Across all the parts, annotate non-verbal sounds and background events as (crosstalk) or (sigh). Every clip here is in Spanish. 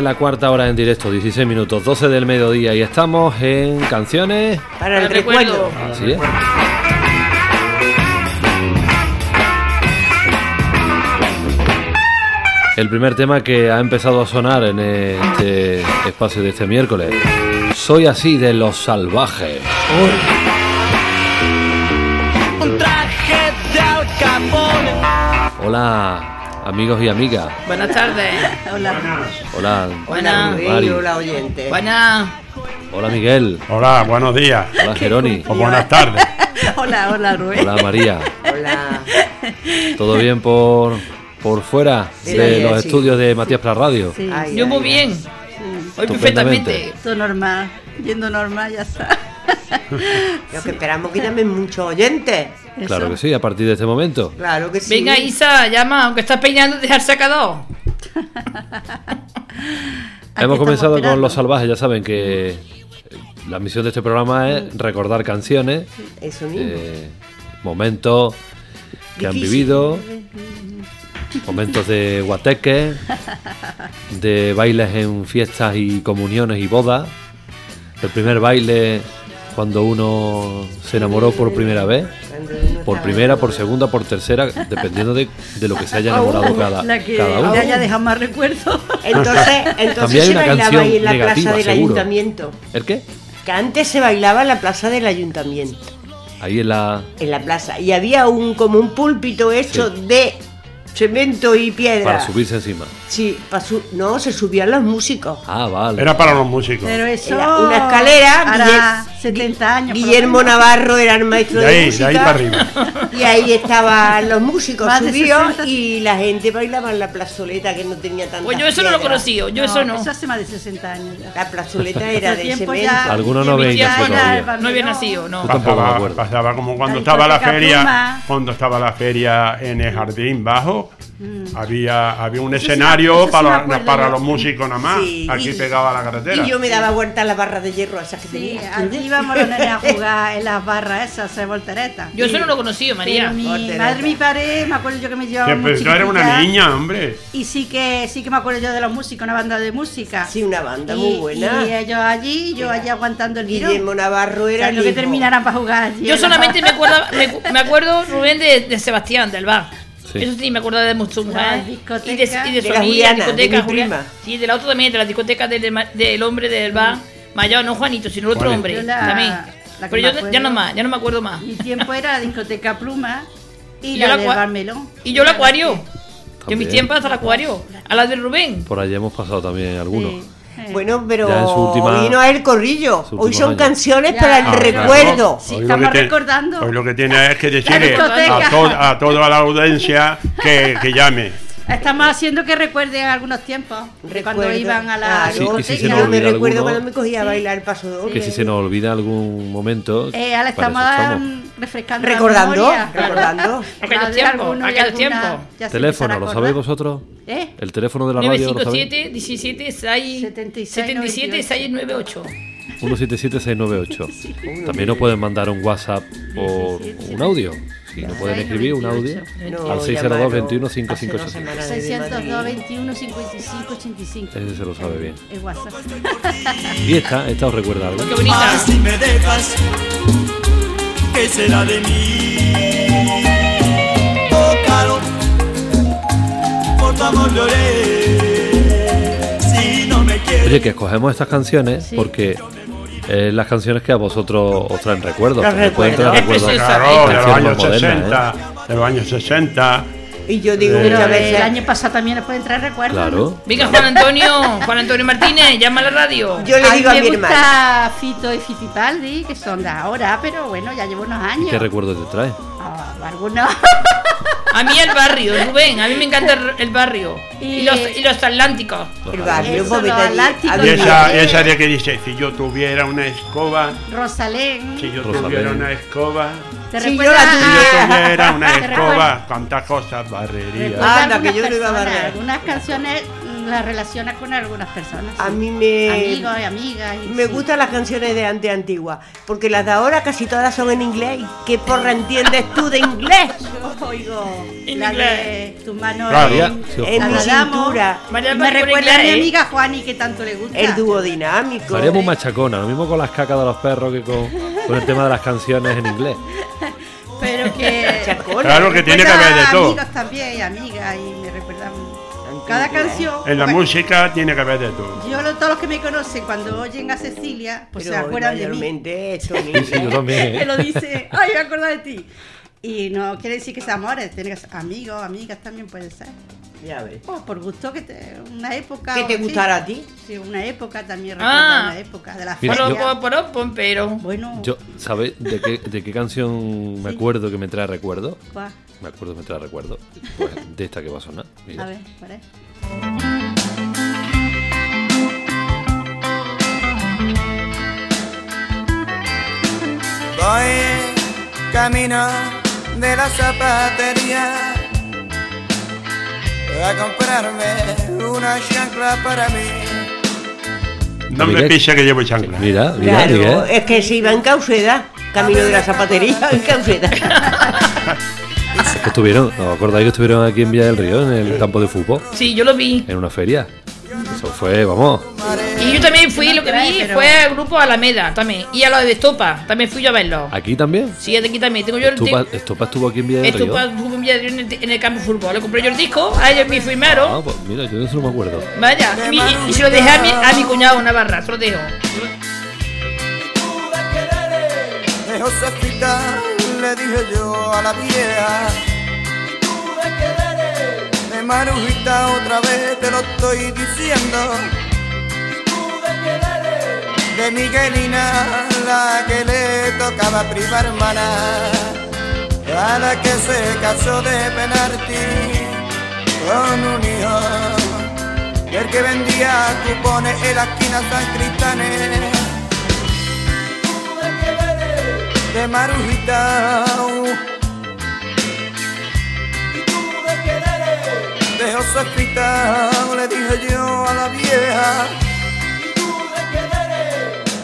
En la cuarta hora en directo, 16 minutos, 12 del mediodía y estamos en canciones. Para el recuerdo. Así es. El primer tema que ha empezado a sonar en este espacio de este miércoles. Soy así de los salvajes. Un traje de. Hola, amigos y amigas. Buenas tardes. Hola. Hola. Mari. Hola, oyente. Buenas. Hola, Miguel. Hola, buenos días. Hola, Geroni. O buenas tardes. (laughs) Hola, hola, Rubén. Hola, María. Hola. ¿Todo bien por, por fuera Sí, de los sí. estudios de Matías Pras Radio? Sí, Ay, Yo ay, muy ay. bien. Hoy perfectamente. todo normal. Yendo normal, ya está. (laughs) Lo que esperamos que llamen muchos oyentes. Claro Eso. que sí, a partir de este momento. Claro que sí. Venga, Isa, llama, aunque estás peinando, dejar. (laughs) Aquí Hemos comenzado con Los. Salvajes, ya saben que la misión de este programa es recordar canciones, Eso mismo. eh, momentos que han vivido, momentos de guateques, de bailes en fiestas y comuniones y bodas, el primer baile cuando uno se enamoró por primera vez, por primera, por segunda, por tercera, dependiendo de, de lo que se haya enamorado cada, La que cada uno. haya dejado más recuerdos. Entonces, También entonces se bailaba ahí en la negativa, plaza del seguro. ayuntamiento. ¿El qué? Que antes se bailaba en la plaza del ayuntamiento. Ahí en la... En la plaza. Y había un como un púlpito hecho Sí. de cemento y piedra. para subirse encima. Sí, para su- no, se subían los músicos. Ah, vale. Era para los músicos. Pero eso. Era una escalera, Guille- 70 años. Guillermo. Navarro era el maestro De de, ahí, de música. ahí para arriba. Y ahí estaban los músicos Más de subidos 60. y la gente bailaba en la plazoleta que no tenía tanta Pues yo eso no lo conocí, yo eso no. Eso hace más de 60 años ya. La plazoleta era de cemento. Algunos no el No había nacido, no. Tú tampoco me Pasaba, acuerdo. pasaba como cuando La estaba la feria, Pluma. cuando estaba la feria en el jardín bajo, había, había un escenario sí para, acuerdo para los músicos nada más, Sí, aquí y- pegado a la carretera. Y yo me daba vuelta a la barra de hierro esas que Sí, tenía. Íbamos los nenes a jugar en las barras esas, hacer volteretas. Yo eso no lo conocí, María. Pero mi Voltereta. madre mi padre, me acuerdo yo que me llevaban Que, muy pues, yo era una niña, hombre. Y sí que sí que me acuerdo yo de los músicos, una banda de música. Sí, una banda y, muy buena. Y ellos allí, yo allí aguantando el Guillermo tirón. Navarro era el lo que terminaran para jugar allí. Yo en la- solamente me acuerdo, me, me acuerdo, Rubén, de, de Sebastián, del bar. Sí. Eso sí, me acuerdo de mucho. Las Y de, y de De su la amiga, Juliana, discoteca, de mi Juliana. prima. Sí, de la otra también, de la discoteca del, del, del hombre del bar. Mayor, no Juanito, sino el otro hombre. Yo la- también. la Pero yo acuerdo. ya no más, ya no me acuerdo más. Mi tiempo era la discoteca Pluma y, Y la, la del cua- Bar Melón. Y yo el acuario. Yo en mis tiempos hasta el acuario. A la de Rubén. Por allí hemos pasado también algunos. Sí, sí. Bueno, pero última- hoy no es el corrillo. Hoy son canciones Ya. para el Ah, recuerdo. Sí, Hoy lo estamos recordando. Hoy lo que tiene es que decirle a, to- a toda la audiencia que, que llame. Estamos haciendo que recuerden algunos tiempos. de cuando iban a la Claro, Sí, si se nos me recuerdo alguno- cuando me cogía a bailar el paso doble. Que si se nos olvida algún momento. Eh, ahora estamos mm, refrescando la Recordando, memoria. recordando. (laughs) Alguna tiempos. ya se Teléfono, ¿lo sabéis vosotros? ¿Eh? El teléfono de la radio, ¿lo sabéis? 957 17 6 76, 77 698. 177-698. También nos pueden mandar un WhatsApp o un audio. Si no pueden escribir un audio No, al 602 llamaron 21 hace dos 558. semanas desde 602 Madrid. 21 55 85. Ese se lo sabe bien. El WhatsApp. (laughs) Y esta, esta os recuerda algo. Qué bonita. si me dejas, ¿qué será de mí? Oh, caro, por tu amor lloré. Oye, que escogemos estas canciones Sí. porque eh, las canciones que a vosotros os traen recuerdos. Traer recuerdos. Claro, de los años más modernas, 60, de los años 60. Y yo digo Eh, Pero muchas el año pasado también nos pueden traer ¿eh? recuerdos. Claro. Venga, Juan Antonio, Juan Antonio Martínez, llama a la radio. Yo le a mí digo a me mi hermano. gusta Fito y Fitipaldi, que son de ahora, pero bueno, ya llevo unos años. ¿Qué recuerdos te trae? Algunos. (laughs) A mí el barrio, Rubén, a mí me encanta el- barrio. Y, Y- los, y los atlánticos. El barrio, Eso, los atlánticos. Y esa, esa de que dice, si yo tuviera una escoba, Rosalén. si yo Rosalén. tuviera una escoba, ¿Te Si yo la si yo tuviera una (laughs) ¿Te escoba, cuántas cosas barrería. Anda, que yo no iba a barrer. Algunas canciones las relacionas con algunas personas. A sí. mí me- Amigos y amigas. y Me sí. gustan las canciones de antes antiguas, porque las de ahora casi todas son en inglés. ¿Qué porra entiendes tú de inglés? (laughs) Yo oigo En la inglés. de tu mano Claro. en, Sí, En la mi cintura, María me recuerda a mi inglés, amiga Juani que tanto le gusta. el dúo dinámico. Haríamos machacona, lo mismo con las cacas de los perros que con, con el tema de las canciones en inglés. (laughs) Pero que. Chacona. Claro que tiene que haber de todo. amigos también y amigas y cada canción. En la bueno, música tiene que haber de todo. Yo lo- todos los que me conocen cuando oyen a Cecilia, pues Pero se acuerdan de mí. esto, (laughs) Sí, yo lo dice, ay, me acuerdo de ti. Y no quiere decir que sea amores, tiene que ser amigos, amigas también puede ser. Ya ves. O por gusto que te, una época. ¿Que te gustara a ti? Sí, una época también Ah. recuerda una época de la Mira, yo- pom, pero. Bueno, Yo, ¿sabéis de qué, de qué canción me Sí. acuerdo que me trae recuerdos? ¿cuál? Me acuerdo que me trae recuerdos. Pues de esta que va a sonar. Mira. a ver, ¿cuál es? Voy camino de la zapatería a comprarme una chancla para mí. No me pise que llevo chancla. Mira, mira, Claro, Miguel. es que se iba en Cauceda, camino de la zapatería (laughs) en Cauceda. Que estuvieron, ¿os acordáis que estuvieron aquí en Villa del Río, en el campo de fútbol? Sí, yo lo vi. En una feria. Eso fue, vamos. Y yo también fui, lo que vi pero- fue al grupo Alameda también. Y a lo de Estopa, también fui yo a verlo. ¿Aquí también? Sí, de aquí también. Tengo yo el Estopa, disco. Estopa estuvo aquí en Villa del Río. Estopa estuvo en Villadero en el, en el campo de fútbol. Le compré yo el disco, a ellos me Ah, firmaron. pues mira, yo de eso no me acuerdo. Vaya, y, y- y se lo dejé a mi, a mi cuñado Navarra, se lo dejo. De Josefita le dije yo a la vieja. Marujita otra vez te lo estoy diciendo. De Miguelina, la que le tocaba prima hermana. A la que se casó de penalti con un hijo. Y el que vendía cupones en la esquina San Cristales de Marujita. De Josefita le dije yo a la vieja.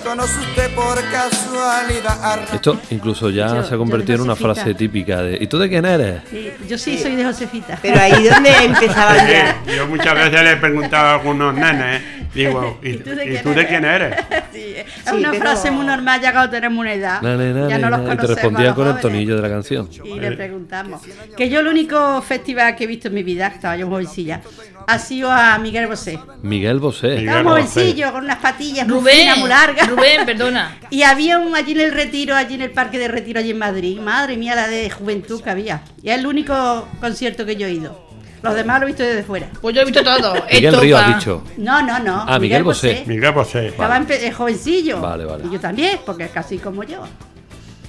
¿Conoce usted por casualidad Esto incluso ya Yo- se ha convertido en de una frase típica de ¿Y tú de quién eres? Sí, yo sí soy de Josefita. Pero ahí donde (laughs) empezaban ya. Eh, yo muchas veces le he preguntado a algunos nenes, digo, (laughs) ¿y, ¿Y tú de y quién tú de eres? quién eres? (laughs) Sí, es Sí, una pero- frase muy normal ya cuando tenemos una edad. Na, na, na, ya na, no los na, y te conocemos. respondía con el tonillo de la canción. Y le preguntamos. Que yo el único festival que he visto en mi vida, estaba yo jovencilla, ha sido a Miguel Bosé. Miguel Bosé. Miguel. Estaba Bosé. jovencillo, con unas patillas muy Rubén, finas, muy largas. Rubén, perdona. (laughs) Y había un allí en el retiro, allí en el parque de retiro, allí en Madrid. Madre mía, la de juventud que había. Y es el único concierto que yo he ido. Los demás lo he visto desde fuera. Pues yo he visto todo. (laughs) Miguel Estopa. Río has dicho. No, no, no. Ah, Miguel Bosé. Miguel Bosé. Estaba eh, jovencillo. Vale, vale. Y yo también, porque es casi como yo.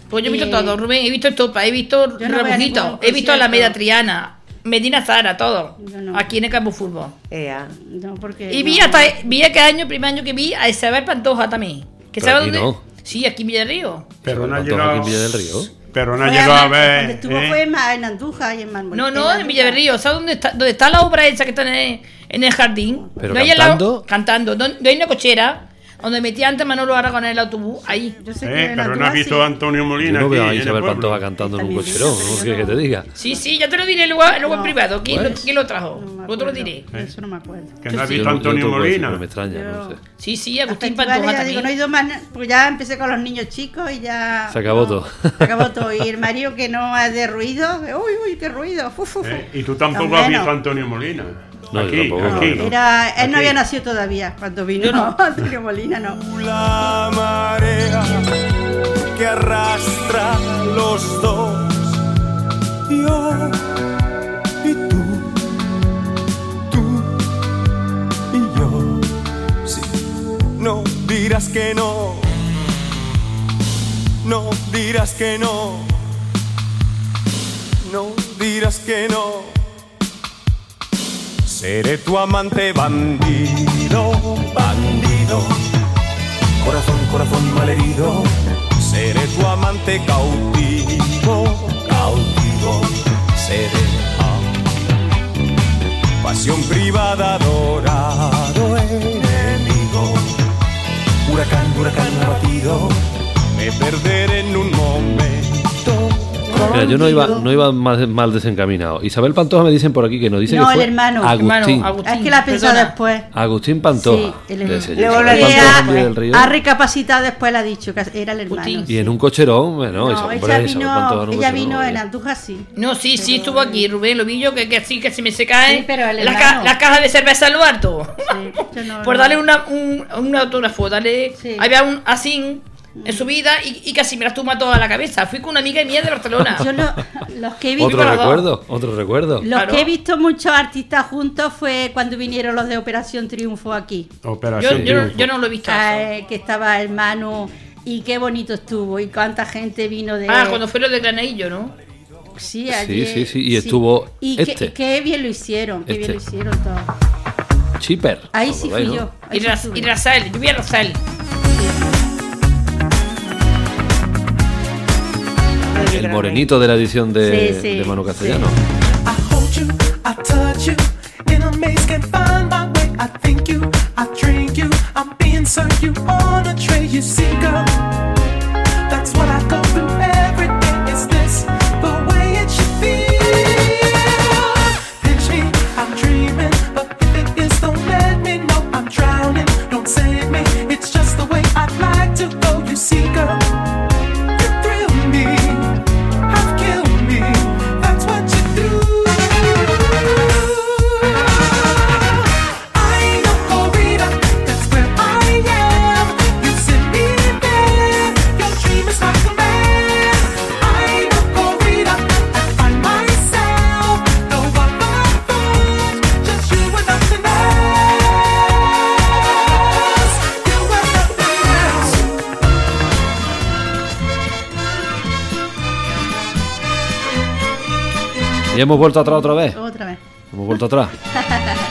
Pues yo he visto Eh, todo, Rubén. He visto Estopa, he visto Yo no a Rebujito, he visto concierto. Alameda Triana, Medina Zara, todo. Yo no. Aquí en el campo fútbol. Ea. No, porque Y no. vi hasta vi aquel año, primer año que vi a Isabel Pantoja también. ¿Que Pero sabe aquí dónde? no. Sí, aquí en Villarrío. Pero no ha Pantoja aquí llegado, en Villa del Río. Pero no ha Fue llegado a Donde ver. estuvo ¿eh? fue en en Andújar y en Manuel. No, no, en Villarrío. ¿Sabes dónde está, dónde está la obra esa que está en el, en el jardín? Pero No hay al lado- cantando. cantando. Donde hay una cochera donde metía antes Manolo Aragón en el autobús. Ahí. Yo sé Eh, que pero no has visto sí. a Antonio Yo Molina no veo a aquí Isabel. Pantoja cantando en un También cocherón. sí, ¿no? yo ¿Qué no. que te diga? Sí, sí, ya te lo diré luego, luego en privado. ¿Quién, lo, Pues. quién lo trajo? No Luego te lo diré. Eso no me acuerdo. Que no has Sí. visto Yo a yo Antonio Molina. me extraña, no Yo- sé. Sí, sí, Agustín Pantoja ya digo, no he también. ido más, porque ya empecé con los niños chicos y ya. Se acabó no, todo. Se acabó todo. Y el marido que no es de ruido, uy, uy, qué ruido. Eh, Y tú tampoco has visto a Antonio Molina. No, yo Aquí, tampoco. aquí. no. Era, él no Aquí. había nacido todavía cuando vino no. (laughs) Antonio Molina, no. La marea que arrastra los dos. Yo y tú, tú y yo. Sí, no dirás que no. No dirás que no. No dirás que no. Seré tu amante bandido, bandido. Corazón, corazón malherido. Seré tu amante cautivo, cautivo. Seré pasión privada, adorado enemigo. Huracán, huracán abatido. Me perderé en un momento. Mira, yo no iba, no iba mal, mal desencaminado. Isabel Pantoja me dicen por aquí que nos dice No, que el fue hermano. Agustín. Hermano, Agustín. Es que la ha pensado Perdona. después. Agustín Pantoja. Sí, el hermano. Luego le Río. ha recapacitado después, le ha dicho que era el hermano. Y en un cocherón, bueno, No, Isabel- ella hombre, vino, Pantoja un ella vino en. Andújar, sí. No, sí, sí estuvo aquí, Rubén, lo vi yo, que, que sí, que se me se cae Sí, pero el la, ca- la caja de cerveza yo no- (laughs) Por no- darle una, un, un autógrafo, darle... Sí. Había un así en su vida y, y casi me las toma toda la cabeza. Fui con una amiga mía de Barcelona. Yo lo- los que he visto, Otro recuerdo, otro recuerdo. los Claro. que he visto muchos artistas juntos fue cuando vinieron los de Operación Triunfo aquí. Yo, Operación yo, no- Triunfo. yo no lo he visto. eso. Eh, que estaba el Manu y qué bonito estuvo y cuánta gente vino de Ah, cuando fue lo de Granadillo, ¿no? sí, Sí, ayer, sí, sí, y estuvo y este. qué, qué bien lo hicieron qué bien lo Este. hicieron todo Chipper. ahí ¿os sí fui no? yo ahí Y, sí estuve. y Rafael, yo vi a Rafael. El morenito de la edición de, Sí, sí, de Manu sí. Castellano. I hold you, Y hemos vuelto atrás otra vez. otra vez Hemos vuelto atrás.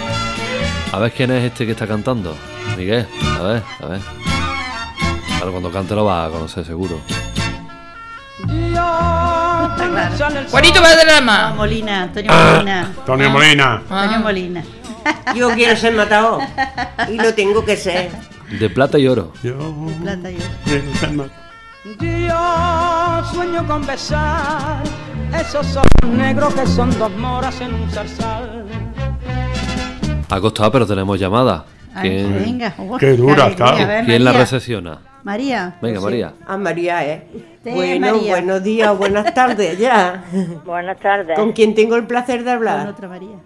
(laughs) A ver quién es este que está cantando. Miguel, a ver, a ver. Claro, cuando cante lo vas a conocer seguro. Juanito Ah, Valderrama. Molina Antonio Molina Antonio Molina. Antonio Ah. Molina Yo quiero ser matador. Y lo tengo que ser. De plata y oro. Yo plata yo quiero ser ma- Yo sueño con besar esos ojos negros que son dos moras en un zarzal. Ha costado, pero tenemos llamada. Ay, ¿Quién, venga oh, Qué dura está. Quién la María. recepciona? María Venga, María. A María, ¿eh? Sí, bueno, María. buenos días, buenas tardes ya. Buenas tardes. ¿Con quién tengo el placer de con hablar? otra María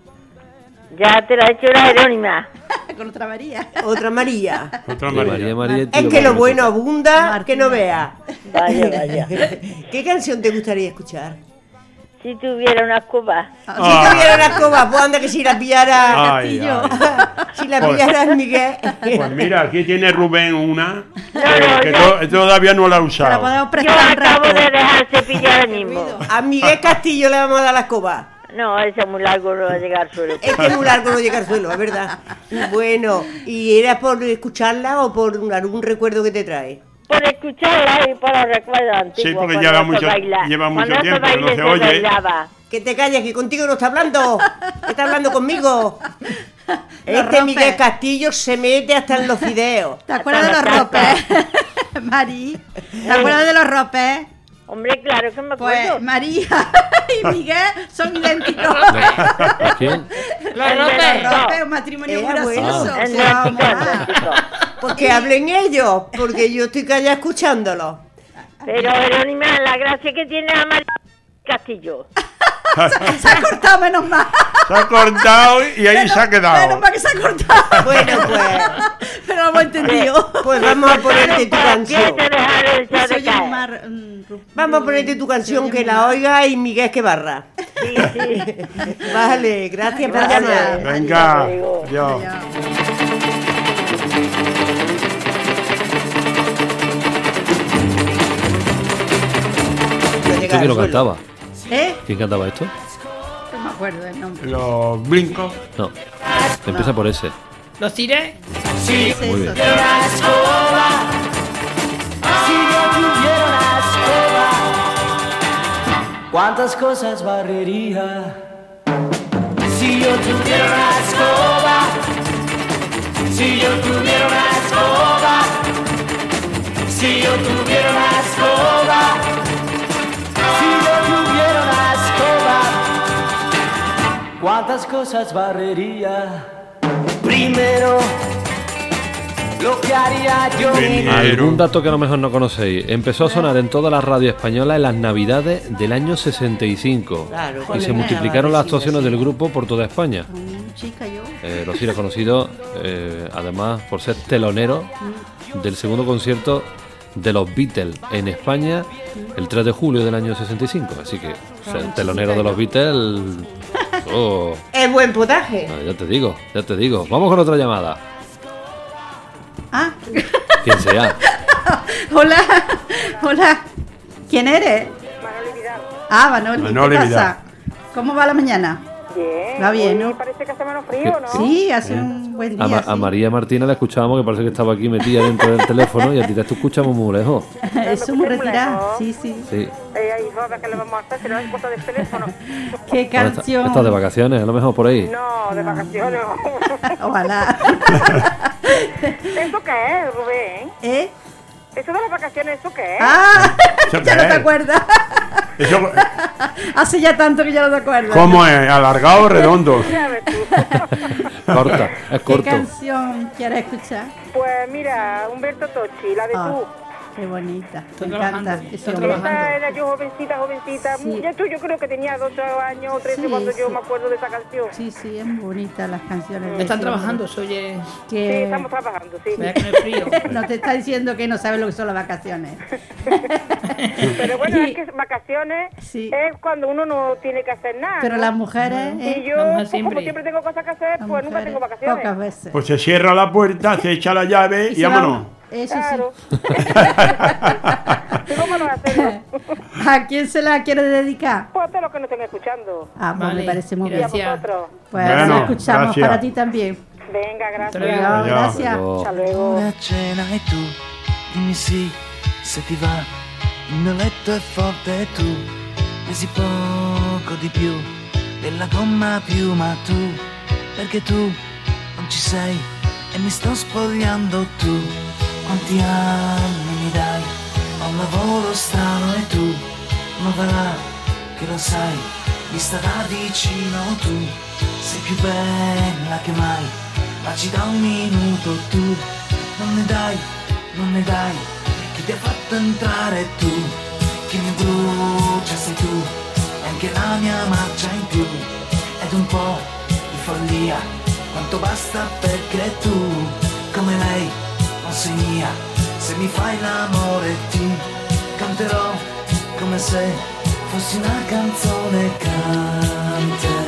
Ya te la he hecho la Jerónima. (laughs) con otra María Otra María. Otra María. María, María y Es que lo bueno abunda que no vea. Vaya, vaya. (laughs) ¿Qué canción te gustaría escuchar? Si tuviera unas copas. Si tuviera una escoba, pues anda que si la pillara. Ay, ay. (laughs) Si la Pues- pillara el Miguel. Pues mira, aquí tiene Rubén una No, que, no, que ya. to- todavía no la ha te la usado. podemos Yo prestar un acabo de dejar cepillar (laughs) mismo. A Miguel Castillo le vamos a dar la escoba. No, ese es muy largo, no va a llegar al suelo. Es que es muy largo no llega al suelo, es verdad. Bueno, ¿y era por escucharla o por un- algún recuerdo que te trae? Por escucharla y por los recuerdos antiguos. Sí, porque lleva mucho- baila- lleva mucho cuando tiempo, no se se oye. bailaba. Que te calles, que contigo no está hablando. Está hablando conmigo. Este. Miguel Castillo se mete hasta en los videos. ¿Te acuerdas de los ropes? Mari, ¿te acuerdas de los ropes? Hombre, claro que me acuerdo. Pues María y Miguel son idénticos. (laughs) ¿A quién? Los ropes. los Ropes, un matrimonio gracioso. Pues que hablen ellos, porque yo estoy callada escuchándolo. Pero Jerónima, la gracia que tiene a María Castillo. Se ha cortado, menos mal. Se ha cortado y ahí se ha Menos quedado. mal que se ha cortado. Bueno, pues, Pero lo hemos entendido. pues vamos a ponerte tu canción. Mar, mm, Vamos a ponerte tu canción que la oiga y Miguel que barra. Sí, sí. (laughs) Vale, gracias llamar. Venga, Adiós. adiós. ¿Esto quién lo suelo. cantaba? ¿Eh? ¿Quién cantaba esto? No me acuerdo del nombre. Los blincos. No. Empieza por ese. ¿Los tiré? Sí, sí, Muy bien. Si yo tuviera una escoba, ¿cuántas cosas barrería? Si yo tuviera una escoba, si yo tuviera una escoba, si yo tuviera una escoba, ¿cuántas cosas barrería? Primero, lo que haría yo. Algún dato que a lo mejor no conocéis. Empezó a sonar en toda la radio española en las navidades del año 65. Claro, y se multiplicaron las actuaciones del grupo por toda España. Mm, Chica, yo. Eh, Rosy era conocido eh, además por ser telonero del segundo concierto de los Beatles en España el 3 de julio del año 65. Así que ser telonero de los Beatles... (laughs) oh, Es buen potaje. no, ya te digo, ya te digo. Vamos con otra llamada. Ah, Quien sea. (laughs) hola, hola. ¿Quién eres? Manoli Vidal. Ah, Manoli, Manoli ¿qué Vidal. pasa? ¿Cómo va la mañana? Bien. Va bien, ¿no? Parece que hace menos frío, ¿no? Sí, hace un buen día. A, Ma- sí. a María Martina la escuchábamos que parece que estaba aquí metida dentro del teléfono y a ti te escuchamos muy lejos. (laughs) Eso muy lejos. Sí, sí. Sí. Eh, ahí, joder, ¿qué le vamos a hacer? Si no del teléfono. (laughs) Qué canción. Estás de vacaciones, a lo mejor por ahí. No, de vacaciones. (laughs) Ojalá. ¿Eso qué es, Rubén? ¿Eh? ¿Eso de las vacaciones, eso qué es? Ah, ¿Eso (laughs) ya qué no te acuerdas. Eso, (laughs) Hace ya tanto que ya no te acuerdas. ¿Cómo es? ¿Alargado o redondo? (laughs) Corta, es ¿Qué corto. canción quieres escuchar? Pues mira, Humberto Tocci, la de Ah, tú. Qué bonita. Me trabajando, encanta. Esa era yo jovencita, jovencita. Sí. Ya tú, yo creo que tenía 12 años o 13 Sí, cuando yo sí. me acuerdo de esa canción. Sí, sí, es muy bonita las canciones. Están trabajando, oye. Sí, Que estamos trabajando, sí. Vaya que no es frío. (laughs) no te está diciendo que no sabe lo que son las vacaciones. (laughs) Pero bueno, Y- es que vacaciones Sí. es cuando uno no tiene que hacer nada. Pero ¿no? las mujeres, Y ¿eh? yo, pues, siempre. como siempre tengo cosas que hacer, Las pues nunca tengo vacaciones. Pocas veces. Pues se cierra la puerta, se echa la llave y, se vámonos. Eso Claro. (laughs) sí. ¿Y cómo no hacerlo? ¿A quién se la quiere dedicar? Pues a todos los que nos estén escuchando. Ah, pues Vale, me parece muy Y a bien. Gracias. vosotros. Pues Bueno, la escuchamos gracias. para ti también. Venga, gracias. Adiós. gracias. Luego- Hasta luego. a cena e tu dimmi sì se ti va il mio letto è forte e tu pesi poco di più della gomma piuma tu perché tu non ci sei e mi sto spogliando tu quanti anni mi dai? Ho un lavoro strano e tu va là che lo sai vista da vicino tu. Sei più bella che mai ma ci da un minuto tu. Non ne dai, non ne dai chi ti ha fatto entrare tu? Chi mi brucia sei tu e anche la mia marcia in più. Ed un po' di follia quanto basta perché tu. Come lei mia se mi fai l'amore ti canterò come se fossi una canzone. Canterò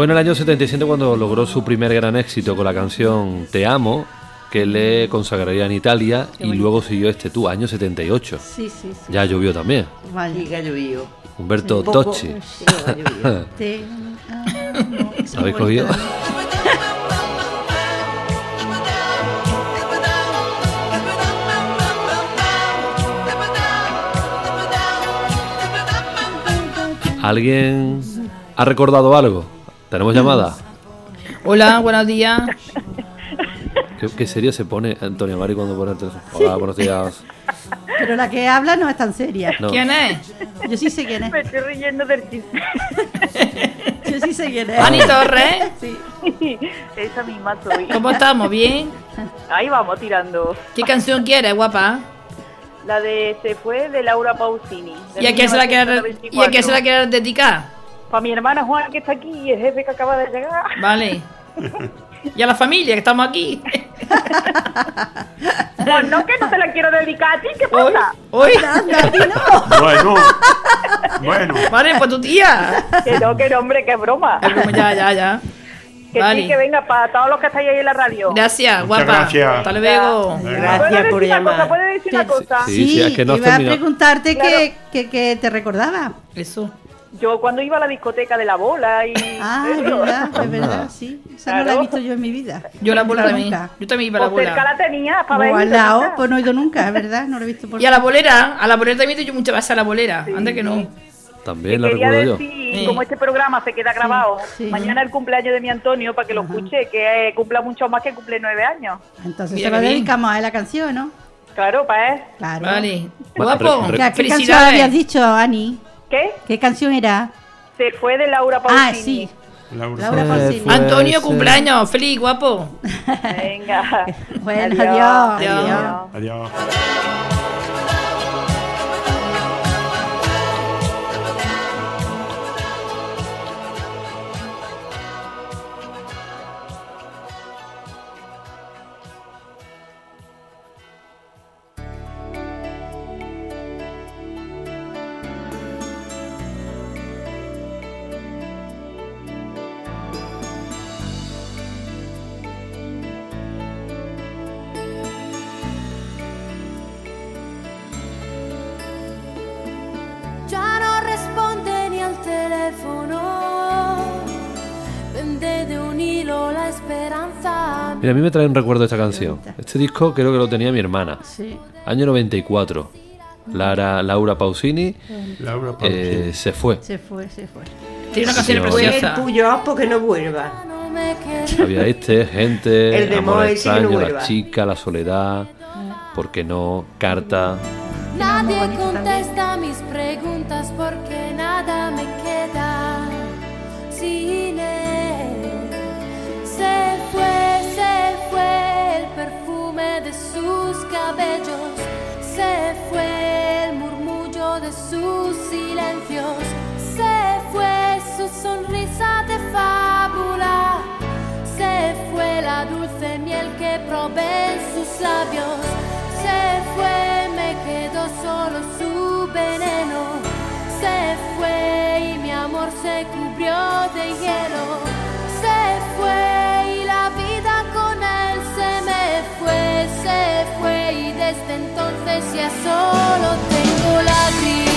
Fue en el año 77 cuando logró su primer gran éxito con la canción Te amo, que le consagraría en Italia y luego siguió este tú, año 78. Sí, sí, sí. Ya llovió también. Vale. Ha llovido. Humberto Tocci. sí, (laughs) ¿Habéis cogido? ¿Alguien ha recordado algo? ¿Tenemos llamada? Hola, buenos días. ¿Qué, qué serio se pone Antonio Mari cuando pone el teléfono? Hola, buenos días. Pero la que habla no es tan seria. No. ¿Quién es? Yo sí sé quién es. Me estoy riendo del chiste. (laughs) Yo sí sé quién es. Ani Torres. Sí. Esa misma soy. ¿Cómo estamos? ¿Bien? Ahí vamos tirando. ¿Qué canción quieres, guapa? La de Se fue de Laura Pausini. ¿Y a quién se la quieres, ¿y a quién se la quieres dedicar? Para mi hermana Juana que está aquí y el jefe que acaba de llegar. Vale. (laughs) Y a la familia que estamos aquí. (laughs) Pues no, que no te la quiero dedicar a ti, ¿qué pasa? Hoy. Bueno, (laughs) bueno. Vale, pues tu tía. Que no, que no, hombre, que broma. Ya, ya, ya. Que Vale. sí, que venga para todos los que estáis ahí en la radio. Gracias, Muchas guapa. gracias. Hasta luego. Gracias ¿Puedo por decir una llamar. cosa? ¿Puedo decir una cosa? Sí, sí, es que no iba a preguntarte Claro. que, que, que te recordaba. Eso. Yo cuando iba a la discoteca de la bola y... Ah, es verdad, es verdad, sí. Esa no la he visto yo en mi vida. Yo la bola también. Yo también iba a la Pues cerca bola. la tenía para O ver. al lado, pues no he ido nunca, es verdad, no lo he visto por Y a la bolera, a la bolera también he hecho muchas veces a la bolera. Anda que no. También la quería recuerdo yo. decir, Sí. como este programa se queda grabado, sí. mañana el cumpleaños de mi Antonio para que lo escuche, que eh, cumpla mucho más que cumple nueve años. Entonces Mira se lo qué dedicamos a él la canción, ¿no? Claro, para él. Claro. Vale. Guapo. Ya, ¿Qué canción habías dicho, Ani? ¿Qué? ¿Qué canción era? Se fue de Laura Pausini. Ah, sí. Laura. Laura Pausini. fue Antonio, ese- cumpleaños. Feliz, guapo. Venga. (laughs) Bueno, adiós. Adiós. Adiós. Mira, a mí me trae un recuerdo de esta canción. Este disco creo que lo tenía mi hermana. Sí. Año 94. Lara, Laura Pausini Laura eh, Pausini. se fue. Se fue, se fue. Tiene una canción Sí, preciosa. tuyo porque no vuelva. Había este, gente, El de amor Moe, sí no extraño, la vuelva. chica, la soledad, ¿por qué no? Carta. Nadie contesta mis preguntas porque nada me queda sin él. Sus cabellos, se fue el murmullo de sus silencios, se fue su sonrisa de fábula, se fue la dulce miel que probé en sus labios, se fue, me quedó solo su veneno, se fue y mi amor se cubrió de hielo, se fue desde entonces ya solo tengo lágrimas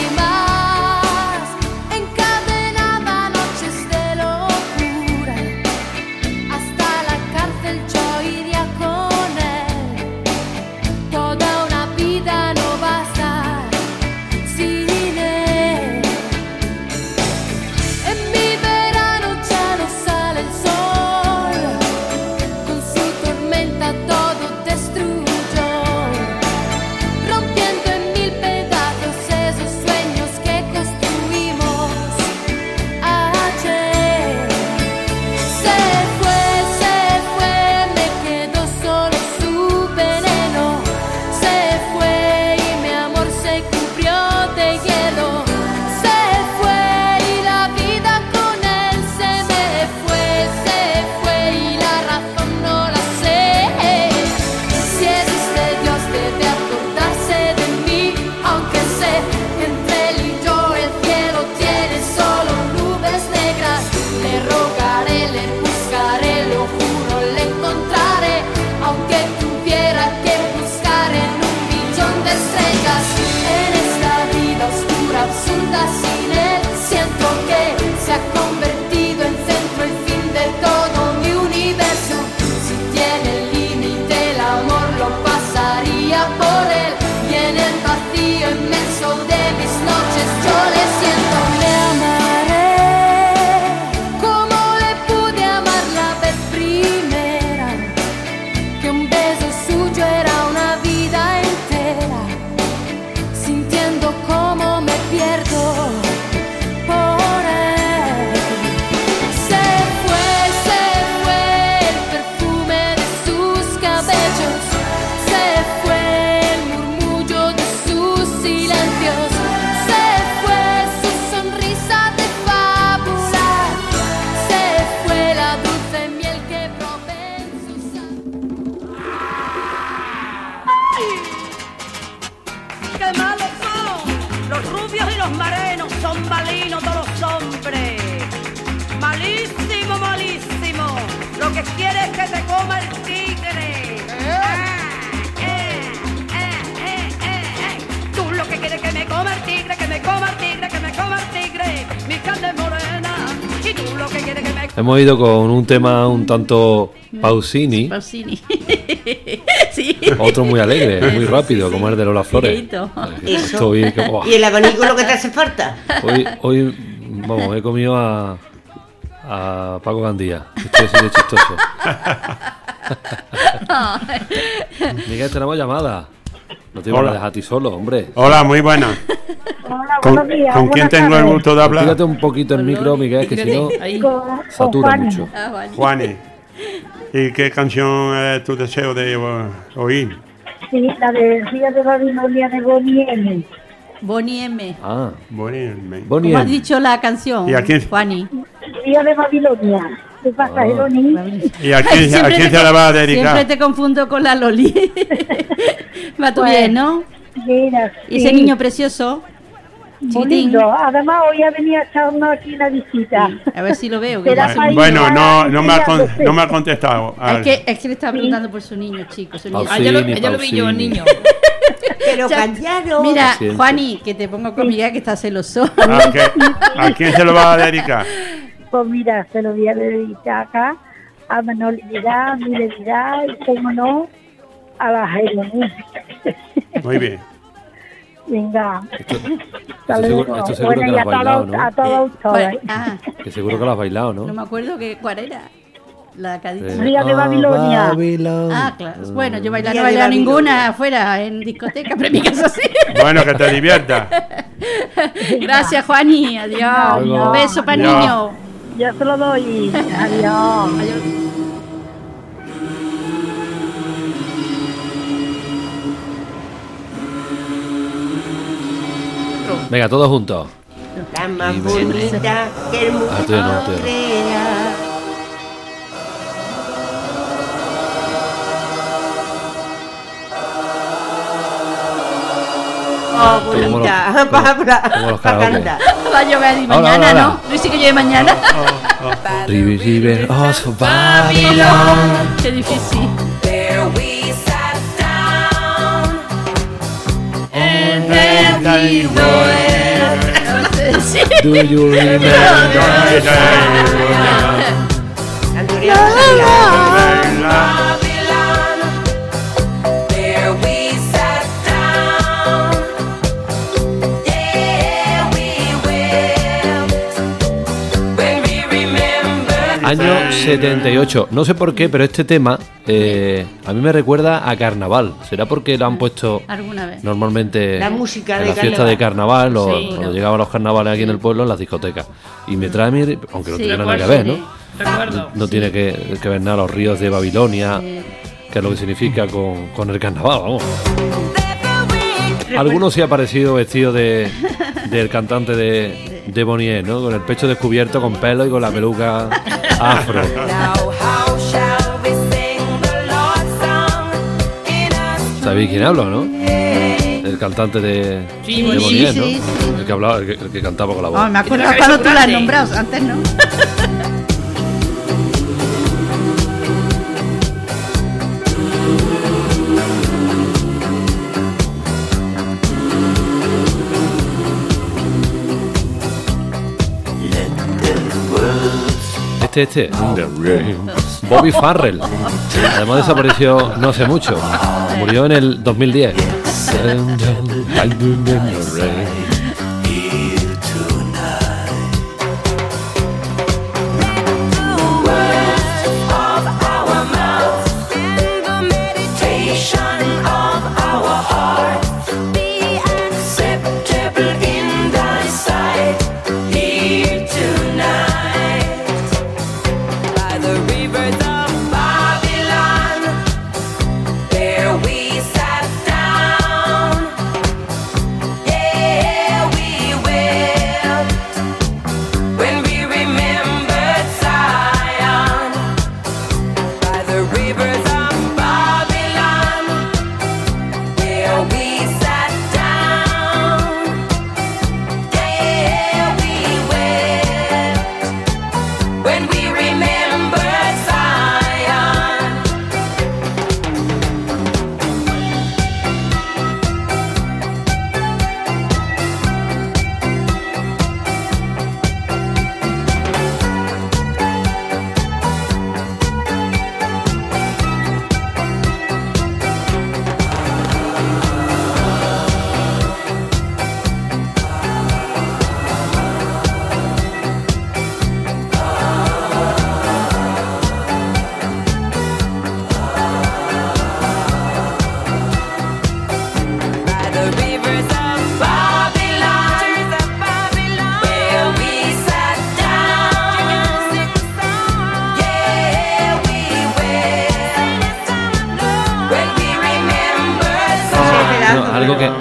Hemos ido con un tema un tanto Pausini, Pausini. (laughs) sí. otro muy alegre, (laughs) muy rápido, como el de Lola Flores. Eso. Estoy, que-. (laughs) ¿Y el abanico lo que te hace falta? Hoy, hoy, vamos, he comido a, a Paco Gandía. Estoy así de chistoso. Miguel, tenemos llamada. No te iba a dejar a ti solo, hombre. Hola, muy buena. ¿Con, buenos días. con quién tengo el gusto de hablar? Fíjate un poquito el micro, Miguel, que si no, Ahí. Con, con satura mucho. Ah, vale. Juani. ¿Y qué canción es tu deseo de o- oír? Sí, la de Río de Babilonia de Bonnie M. Bonnie M. Ah, Bonnie. Bonnie ¿Cómo has M. dicho la canción? ¿Y a quién? Juani. Río de Babilonia. ¿Qué pasa, Ah. Eloni? ¿Y a quién, (laughs) a quién te- se la va a dedicar? Siempre te confundo con la Loli. (laughs) Va Pues, bien, ¿no? Mira, Y ese niño precioso. Muy lindo. Además, hoy ha venido a echarnos aquí una visita. A ver si lo veo. que. Bueno, no, no, me ha, con- Criándose. no me ha contestado. Es que, es que le estaba preguntando por su niño, chico. Su niño. Ah, Ah, ya lo, Pausini, ya lo vi yo, el niño. (laughs) Pero callaros. Mira. Juani, que te pongo con Miguel que está celoso. ¿A, qué- ¿A quién se lo va a dedicar? Pues mira, se lo voy a dedicar acá a Manolidad, a Milevidad y, como no, a la Jeronía. Muy bien. Venga, Esto, (laughs) seguro, esto seguro que Bueno, y a bailado, todos, a ¿no? todos ustedes. Ah, Que seguro que lo has bailado, no ¿no? me acuerdo que, cuál era. La que dicho. Eh, de Babilonia. Babilón. Ah, claro. Bueno, yo bailar no he bailado Babilonia. ninguna afuera en discoteca, (laughs) pero en mi casa sí. Bueno, que te diviertas. (laughs) Gracias, Juani. Adiós. Adiós. Un beso para el niño. Yo se lo doy. Adiós. Adiós. Venga, todos juntos. La más bonita que el mundo Ah, no, crea. Oh, bonita, (laughs) para, cantar. Va a llover y Ahora, mañana, ahora, ¿no? Luis sí que llueve mañana. (laughs) River, River of Babylon. Qué difícil. Sí. Do you remember? (laughs) Antonio Rosalía. Año 78. No sé por qué, pero este tema eh, a mí me recuerda a carnaval. ¿Será porque lo han puesto Alguna vez. normalmente La música en de la fiesta de carnaval o Sí. cuando llegaban los carnavales aquí en el pueblo en las discotecas? Y me trae a mí, aunque no Sí, tiene nada que ver, ¿no? Recuerdo. No tiene que, que ver nada los ríos de Babilonia, Sí. que es lo que significa con, con el carnaval, vamos. Algunos sí ha parecido vestido de, del cantante de, de Bonnier, ¿no? Con el pecho descubierto, con pelo y con la peluca afro. (laughs) ¿Sabéis quién hablo, no? El cantante de, Sí, de Bonnier, sí, ¿no? sí. El que hablaba, el que, el que cantaba con la voz. Oh, me acuerdo cuando tú la has nombrado, antes no. (laughs) Este, este. Bobby Farrell. Además desapareció no hace mucho. Murió en el 2010.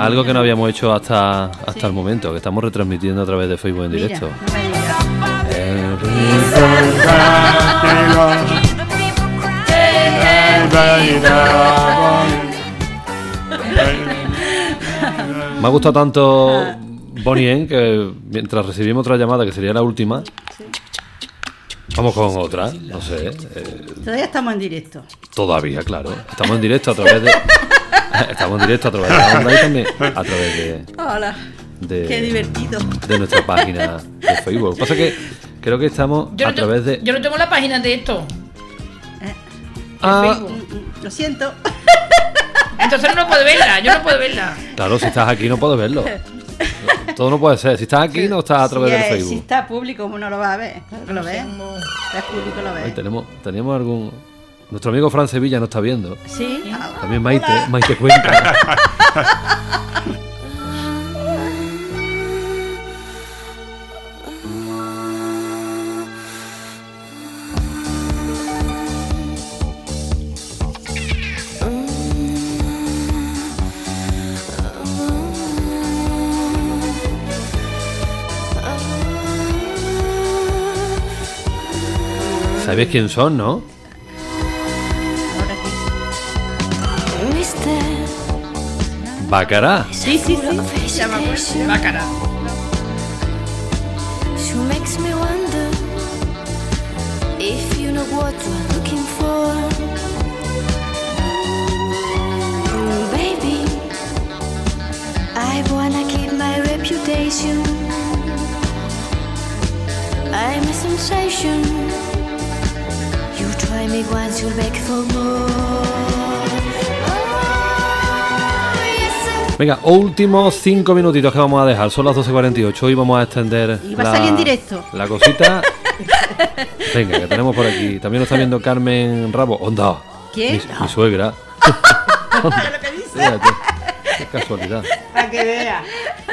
Algo que, no habíamos hecho hasta, hasta el momento, que estamos retransmitiendo a través de Facebook en Mira, directo. no me digas. Me ha gustado tanto Bonnie M que mientras recibimos otra llamada, que sería la última, vamos con otra, no sé. eh, Todavía estamos en directo. todavía, claro. Estamos en directo a través de. (laughs) Estamos en directo a través de la onda y también a través de, Hola. de, Qué divertido. de nuestra página de Facebook. Lo que pasa es que creo que estamos Yo a no, través de. yo no tengo la página de esto. Ah, Lo siento. (laughs) Entonces no puedo verla, yo no puedo verla. claro, si estás aquí no puedes verlo. (laughs) Todo no puede ser. Si estás aquí no estás a través si, del si Facebook. está público, uno lo va a ver. Lo ve. Si es público, lo ve. tenemos, teníamos algún. Nuestro amigo Fran Sevilla nos está viendo. Sí. También Maite, Hola. Maite Cuenca. ¿Sabéis quién son, no? Know what you're looking for. Mm, baby, I wanna keep my reputation. I'm a sensation. You try me once, you'll beg for more. Venga, últimos cinco minutitos que vamos a dejar. Son las 12.48. Hoy vamos a extender. Y va a salir en directo. La cosita. (laughs) Venga, que tenemos por aquí. También nos está viendo Carmen Rabo. Onda. ¿Quién? Mi, mi suegra. (laughs) Fíjate, Qué casualidad. Para que vea.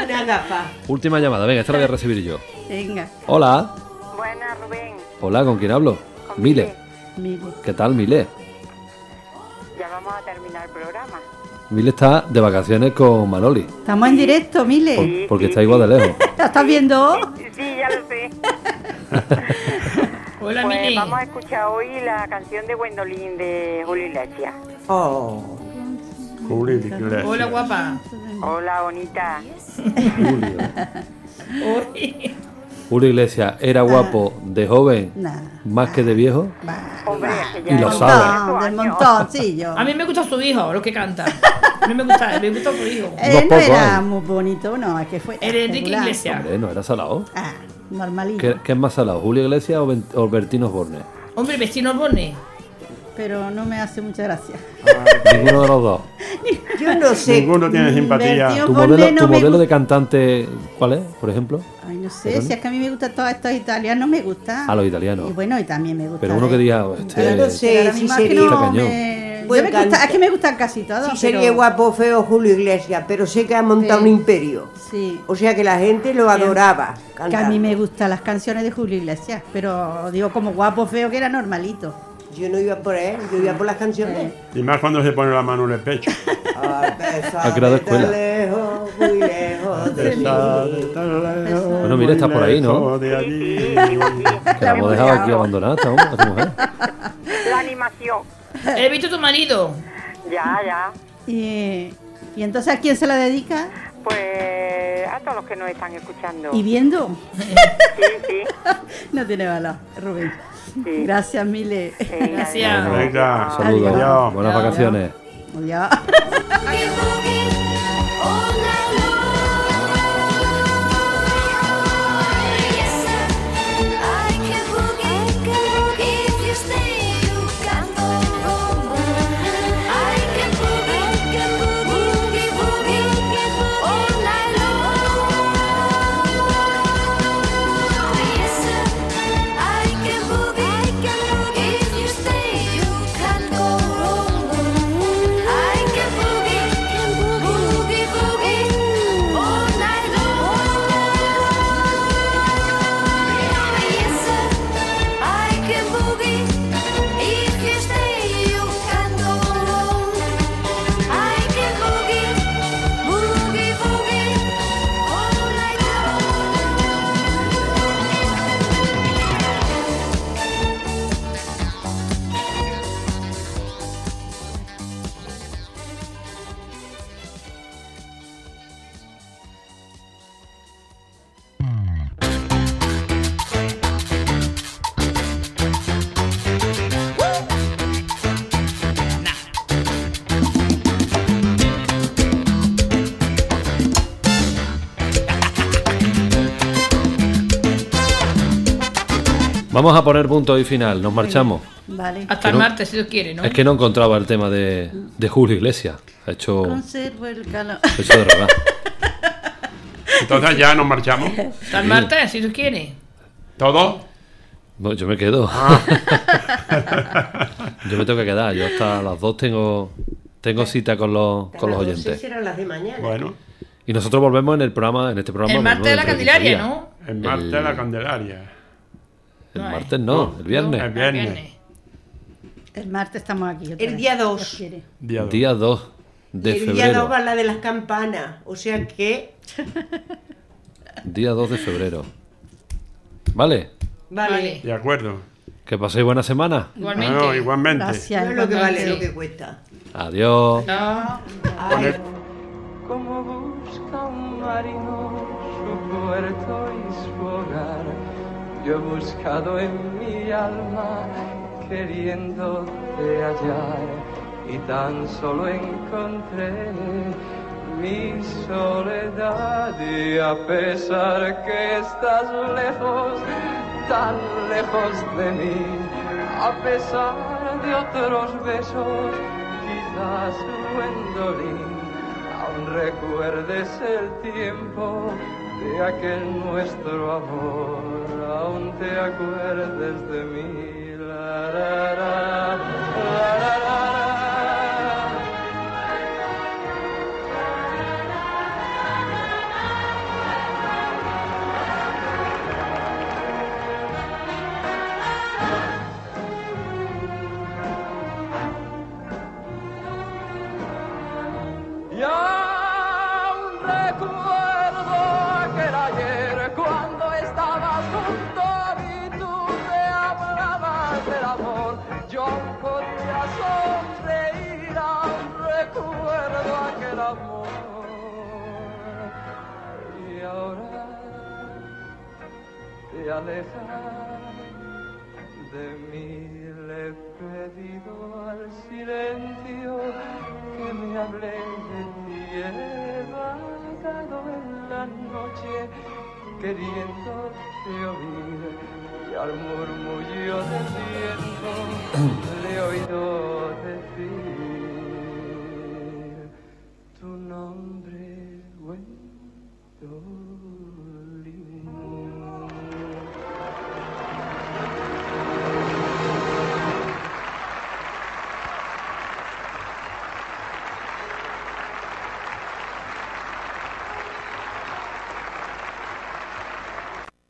Una gafa. Última llamada. Venga, esta la voy a recibir yo. Venga. Hola. Buenas, Rubén. Hola, ¿con quién hablo? Mile. Mire. ¿Qué tal, Mile? Mile está de vacaciones con Manoli. Estamos en directo, Mile. por- porque está igual de lejos. (laughs) ¿La estás viendo? Sí, ya lo sé. (laughs) Hola, pues Mili. vamos a escuchar hoy la canción de Gwendolyn de Julio Iglesias. Oh. Julio Iglesias. Hola, guapa. Hola, bonita. (laughs) Uy. Julio Iglesias era guapo de joven Nah. más que de viejo. Y lo sabe. Montón, del montón, sí, yo. A mí me gusta su hijo, lo que canta. (laughs) A mí me gusta, me gusta su hijo. Él no pocos era muy bonito, no, es que fue. El Enrique. Iglesias. Hombre, no era salado. Ah, normalito. ¿Qué, qué es más salado, Julio Iglesias o, Ben- o Bertino Osborne? Hombre, vecino Borne. Pero no me hace mucha gracia. Ninguno de los dos. (laughs) Yo no sé. Ninguno tiene simpatía. ¿Tu modelo, no tu modelo gusta. de cantante cuál es, por ejemplo? Ay, no sé, ¿Perdón? si es que a mí me gustan todos estos italianos, me gustan. A los italianos. Y bueno, y también me gusta. Pero uno que diga, oh, este- Yo no sé si mismo es que sería, no me- yo me gusta- es que me gustan casi todos. si sería pero- guapo o feo Julio Iglesias, pero sé que ha montado Sí. un imperio. Sí. O sea que la gente lo adoraba. Que a mí me gustan las canciones de Julio Iglesias, pero digo como guapo feo que era normalito. Yo no iba por él, yo iba por las canciones. Y más cuando se pone la mano en el pecho. Ha creado escuela. lejos, muy lejos de mí. Bueno, mira, está por ahí, ¿no? De. Que la hemos dejado aquí abandonada, esta, mujer. La animación. He visto a tu marido. Ya, ya. Y, y entonces a quién se la dedica? Pues a todos los que nos están escuchando. ¿Y viendo? Sí, sí. (laughs) No tiene valor, Rubén. Sí. Gracias, Mile. Gracias. Venga, Saludos. Adiós. Buenas vacaciones. Adiós. (laughs) Vamos a poner punto y final, nos marchamos. Vale. Hasta Que el no- martes, si Dios quiere, ¿no? Es que no encontraba el tema de, de Julio Iglesias. Ha hecho, Conservo el calor. ha hecho de rogar. (laughs) Entonces ya nos marchamos. Hasta el martes, si Dios quiere. ¿Todo? No, yo me quedo. Ah. (laughs) yo me tengo que quedar. Yo hasta las dos tengo, tengo cita con los, con los oyentes. serán las de mañana. Bueno, Y nosotros volvemos en el programa, en este programa. El martes de la dentro de 15 Candelaria. ¿no? el martes El- la Candelaria. El martes no, el viernes. El viernes. El martes estamos aquí. El día si 2. Dios quiere. Día dos. Día 2 de el día febrero. 2 va la de las campanas. O sea que. (laughs) Día 2 de febrero. ¿Vale? Vale. De acuerdo. Que paséis buena semana. Igualmente. Bueno, igualmente. Gracias. No es lo que vale, igualmente. lo que cuesta. Adiós. No. Como busca un marino su puerto y su hogar, yo he buscado en mi alma queriéndote hallar y tan solo encontré mi soledad. Y a pesar que estás lejos, tan lejos de mí, a pesar de otros besos, quizás Gwendolyn aún recuerdes el tiempo de aquel nuestro amor, aún te acuerdes de mí. La,